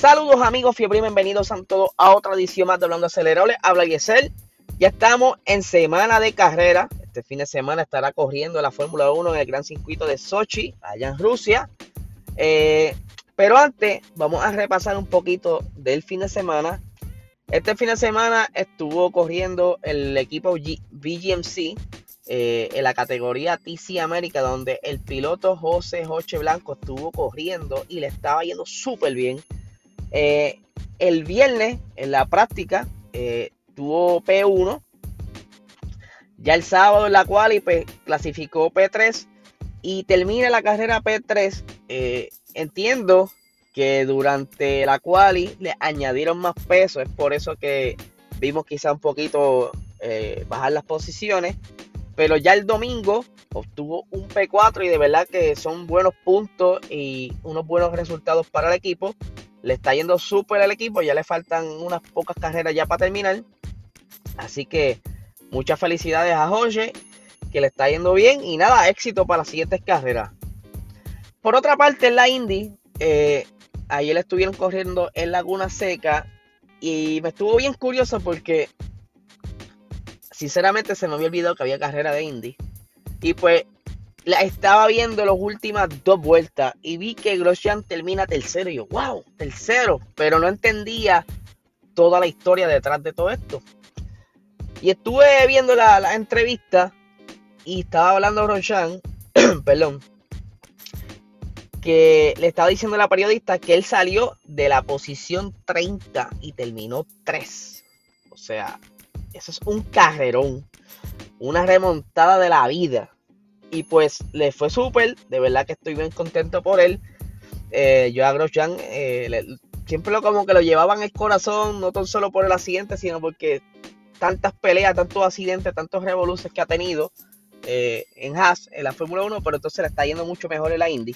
Saludos amigos fiebre, bienvenidos a todos a otra edición más de Hablando Acelerable. Habla Yesel. Ya estamos en semana de carrera. Este fin de semana estará corriendo la Fórmula 1 en el Gran Circuito de Sochi, allá en Rusia. Eh, pero antes, vamos a repasar un poquito del fin de semana. Este fin de semana estuvo corriendo el equipo BGMC eh, en la categoría TC América, donde el piloto José Joche Blanco estuvo corriendo y le estaba yendo súper bien. Eh, el viernes, en la práctica, eh, tuvo P1. Ya el sábado en la cual pues, clasificó P3 y termina la carrera P3. entiendo que durante la quali le añadieron más peso, es por eso que vimos quizá un poquito bajar las posiciones. Pero ya el domingo obtuvo un P4 y de verdad que son buenos puntos y unos buenos resultados para el equipo. Le está yendo súper al equipo, ya le faltan unas pocas carreras ya para terminar. Así que muchas felicidades a Jorge, que le está yendo bien y nada, éxito para las siguientes carreras. Por otra parte, en la Indy, eh, ayer estuvieron corriendo en Laguna Seca y me estuvo bien curioso porque sinceramente se me había olvidado que había carrera de Indy. Y pues la estaba viendo las últimas dos vueltas y vi que Grosjean termina tercero. Y yo, wow, tercero. Pero no entendía toda la historia detrás de todo esto. Y estuve viendo la, entrevista y estaba hablando Grosjean, perdón, que le estaba diciendo a la periodista que él salió de la posición 30 y terminó 3. O sea, eso es un carrerón. Una remontada de la vida. Y pues le fue súper. De verdad que estoy bien contento por él. Eh, yo a Grosjean eh, siempre lo como que lo llevaban el corazón. No tan solo por el accidente, sino porque tantas peleas, tantos accidentes, tantos revoluciones que ha tenido eh, en Haas, en la Fórmula 1. Pero entonces le está yendo mucho mejor en la Indy.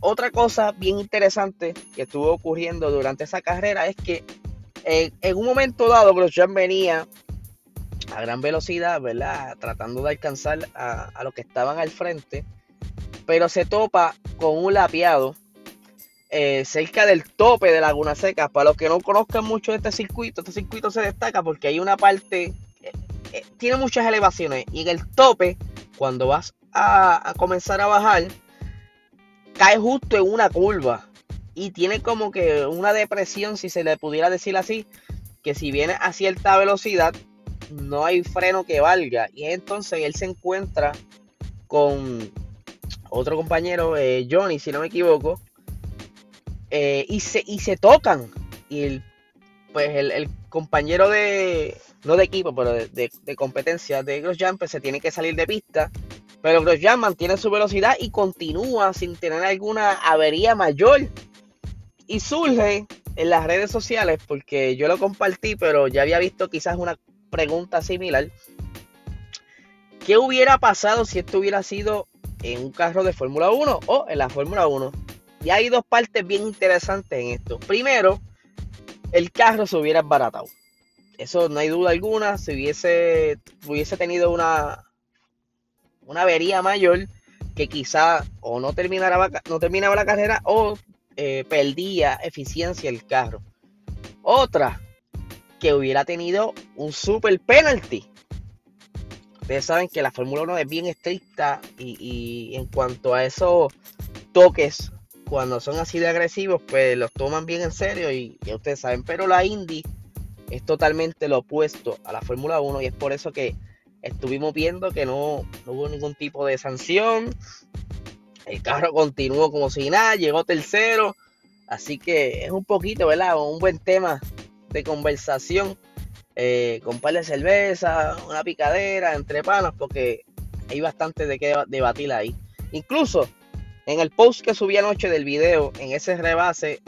otra cosa bien interesante que estuvo ocurriendo durante esa carrera es que en un momento dado, Grosjean venía a gran velocidad, ¿verdad? Tratando de alcanzar a, a los que estaban al frente, pero se topa con un lapeado eh, cerca del tope de Laguna Seca. Para los que no conozcan mucho este circuito, este circuito se destaca porque hay una parte, eh, eh, tiene muchas elevaciones y en el tope, cuando vas a, a comenzar a bajar, cae justo en una curva y tiene como que una depresión, si se le pudiera decir así, que si viene a cierta velocidad, no hay freno que valga. Y entonces él se encuentra con otro compañero, eh, Johnny, si no me equivoco, eh, y, se, y se tocan. Y el, pues el, compañero de, no de equipo, pero de, competencia de Grosjean, pues se tiene que salir de pista. Pero Grosjean mantiene su velocidad y continúa sin tener alguna avería mayor. Y surge en las redes sociales, porque yo lo compartí, pero ya había visto quizás una pregunta similar. ¿Qué hubiera pasado si esto hubiera sido en un carro de Fórmula 1 o en la Fórmula 1? Y hay dos partes bien interesantes en esto. Primero, el carro se hubiera baratado. Eso no hay duda alguna. Si hubiese, hubiese tenido una, una avería mayor que quizá o no terminara, no terminaba la carrera o eh, perdía eficiencia el carro. Otra, que hubiera tenido un super penalty. Ustedes saben que la Fórmula 1 es bien estricta y, en cuanto a esos toques, cuando son así de agresivos, pues los toman bien en serio y ya ustedes saben. Pero la Indy es totalmente lo opuesto a la Fórmula 1 y es por eso que estuvimos viendo que no, no hubo ningún tipo de sanción. El carro continuó como si nada, llegó tercero. Así que es un poquito, ¿verdad? Un buen tema de conversación. Eh, con par de cerveza, una picadera, entre panas, porque hay bastante de qué debatir ahí. Incluso en el post que subí anoche del video, en ese rebase,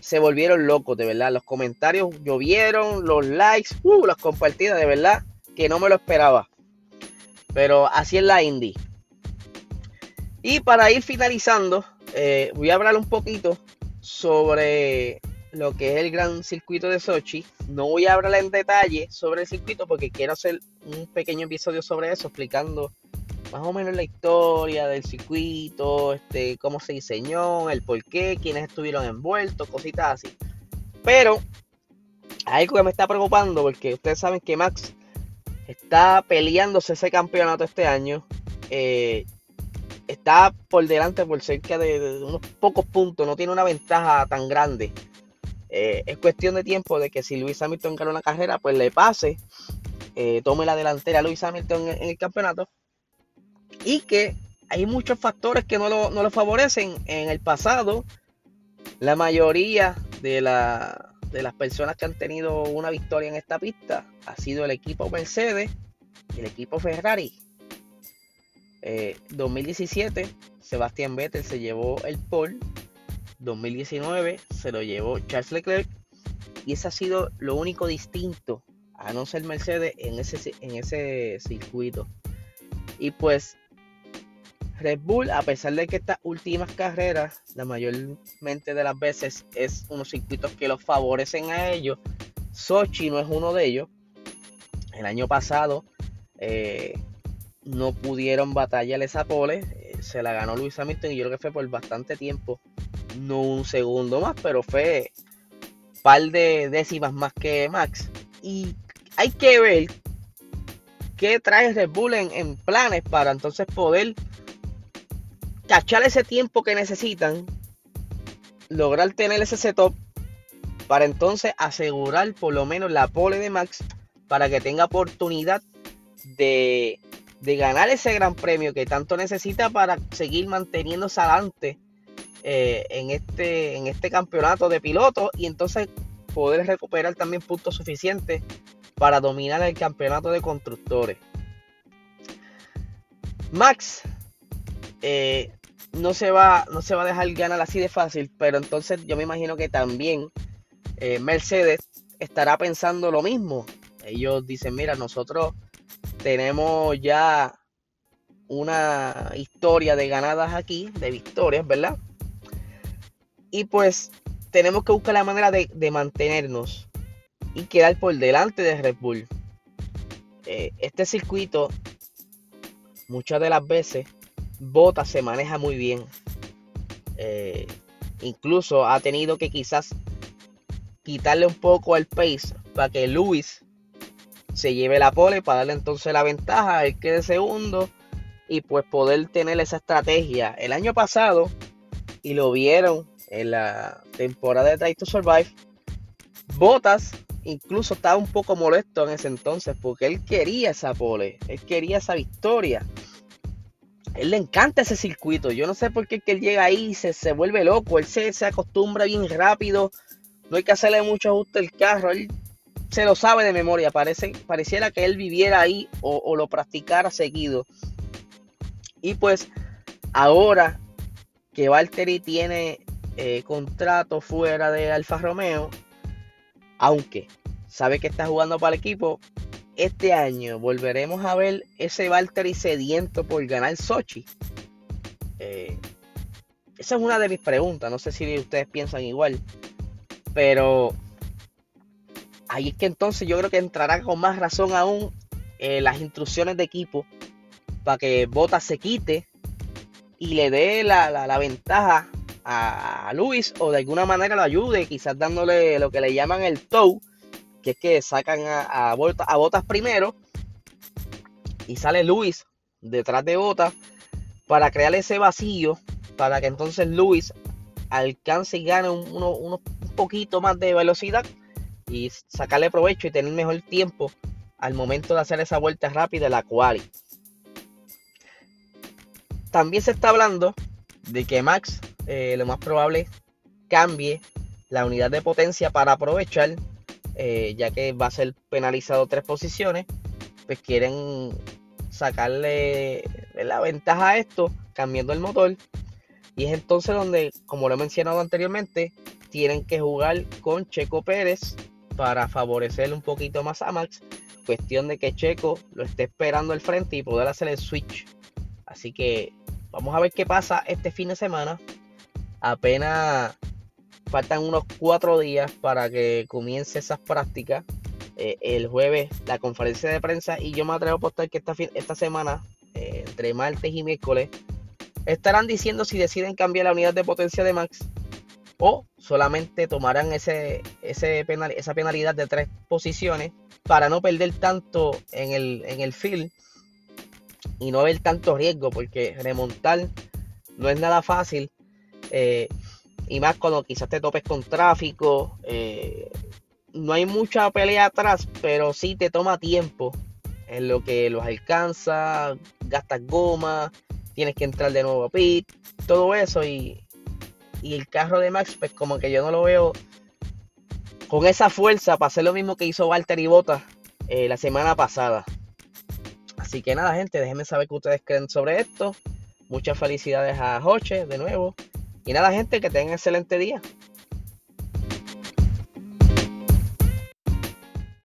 se volvieron locos, de verdad. Los comentarios llovieron, los likes, uh, las compartidas, de verdad, que no me lo esperaba. Pero así es la indie. Y para ir finalizando, eh, voy a hablar un poquito sobre lo que es el gran circuito de Sochi. No voy a hablar en detalle sobre el circuito porque quiero hacer un pequeño episodio sobre eso, explicando más o menos la historia del circuito, este, cómo se diseñó, el por qué, quiénes estuvieron envueltos, cositas así. Pero algo que me está preocupando porque ustedes saben que Max está peleándose ese campeonato este año. Eh, está por delante por cerca de, unos pocos puntos, no tiene una ventaja tan grande. Eh, es cuestión de tiempo de que si Luis Hamilton gana una carrera, pues le pase, eh, tome la delantera a Luis Hamilton en, el campeonato. Y que hay muchos factores que no lo, favorecen. En el pasado, la mayoría de, de las personas que han tenido una victoria en esta pista ha sido el equipo Mercedes y el equipo Ferrari. 2017, eh, Sebastián Vettel se llevó el pole. 2019 se lo llevó Charles Leclerc. Y ese ha sido lo único distinto a no ser Mercedes en ese, en ese circuito. Y pues Red Bull, a pesar de que estas últimas carreras, la mayormente de las veces es unos circuitos que los favorecen a ellos, Sochi no es uno de ellos. El año pasado eh, no pudieron batallar esa pole. Eh, se la ganó Luis Hamilton y yo creo que fue por bastante tiempo. No un segundo más, pero fue un par de décimas más que Max. Y hay que ver qué trae Red Bull en, planes para entonces poder cachar ese tiempo que necesitan, lograr tener ese setup para entonces asegurar por lo menos la pole de Max para que tenga oportunidad de de ganar ese gran premio que tanto necesita para seguir manteniéndose adelante eh, en, este, en este campeonato de pilotos y entonces poder recuperar también puntos suficientes para dominar el campeonato de constructores. Max eh, no, se va, no se va a dejar ganar así de fácil, pero entonces yo me imagino que también eh, Mercedes estará pensando lo mismo. Ellos dicen, mira, nosotros tenemos ya una historia de ganadas aquí, de victorias, ¿verdad? Y pues tenemos que buscar la manera de, mantenernos y quedar por delante de Red Bull. Eh, este circuito, muchas de las veces, Bota se maneja muy bien. Eh, incluso ha tenido que quizás quitarle un poco al pace para que Luis se lleve la pole para darle entonces la ventaja, él quede segundo y pues poder tener esa estrategia. El año pasado, y lo vieron en la temporada de Try to Survive, Botas incluso estaba un poco molesto en ese entonces porque él quería esa pole, él quería esa victoria. Él le encanta ese circuito. Yo no sé por qué que él llega ahí y se, se vuelve loco. Él se, se acostumbra bien rápido. No hay que hacerle mucho ajuste al carro. Él se lo sabe de memoria. Parece, pareciera que él viviera ahí o, lo practicara seguido. Y pues ahora que Valtteri tiene eh, contrato fuera de Alfa Romeo, aunque sabe que está jugando para el equipo, este año volveremos a ver ese Valtteri sediento por ganar Sochi. Eh, esa es una de mis preguntas. No sé si ustedes piensan igual. Pero ahí es que entonces yo creo que entrará con más razón aún eh, las instrucciones de equipo para que Bota se quite y le dé la, ventaja a, Luis o de alguna manera lo ayude, quizás dándole lo que le llaman el tow, que es que sacan a, a, Botas primero y sale Luis detrás de Botas para crear ese vacío para que entonces Luis alcance y gane un, un poquito más de velocidad y sacarle provecho y tener mejor tiempo al momento de hacer esa vuelta rápida, la cual también se está hablando de que Max eh, lo más probable cambie la unidad de potencia para aprovechar, eh, ya que va a ser penalizado tres posiciones, pues quieren sacarle la ventaja a esto cambiando el motor. Y es entonces donde, como lo he mencionado anteriormente, tienen que jugar con Checo Pérez para favorecer un poquito más a Max. Cuestión de que Checo lo esté esperando al frente y poder hacer el switch. Así que vamos a ver qué pasa este fin de semana. Apenas faltan unos cuatro días para que comience esas prácticas. Eh, el jueves la conferencia de prensa y yo me atrevo a apostar que esta, esta semana eh, entre martes y miércoles, estarán diciendo si deciden cambiar la unidad de potencia de Max o solamente tomarán ese, ese esa penalidad de tres posiciones para no perder tanto en el, en el field y no haber tanto riesgo, porque remontar no es nada fácil. Eh, y más cuando quizás te topes con tráfico. Eh, no hay mucha pelea atrás, pero sí te toma tiempo en lo que los alcanza, gastas goma, tienes que entrar de nuevo a pit, todo eso y, y el carro de Max, pues como que yo no lo veo con esa fuerza para hacer lo mismo que hizo Walter y Bota eh, la semana pasada. Así que nada, gente, déjenme saber qué ustedes creen sobre esto. Muchas felicidades a Joche de nuevo. Y nada, gente, que tengan excelente día.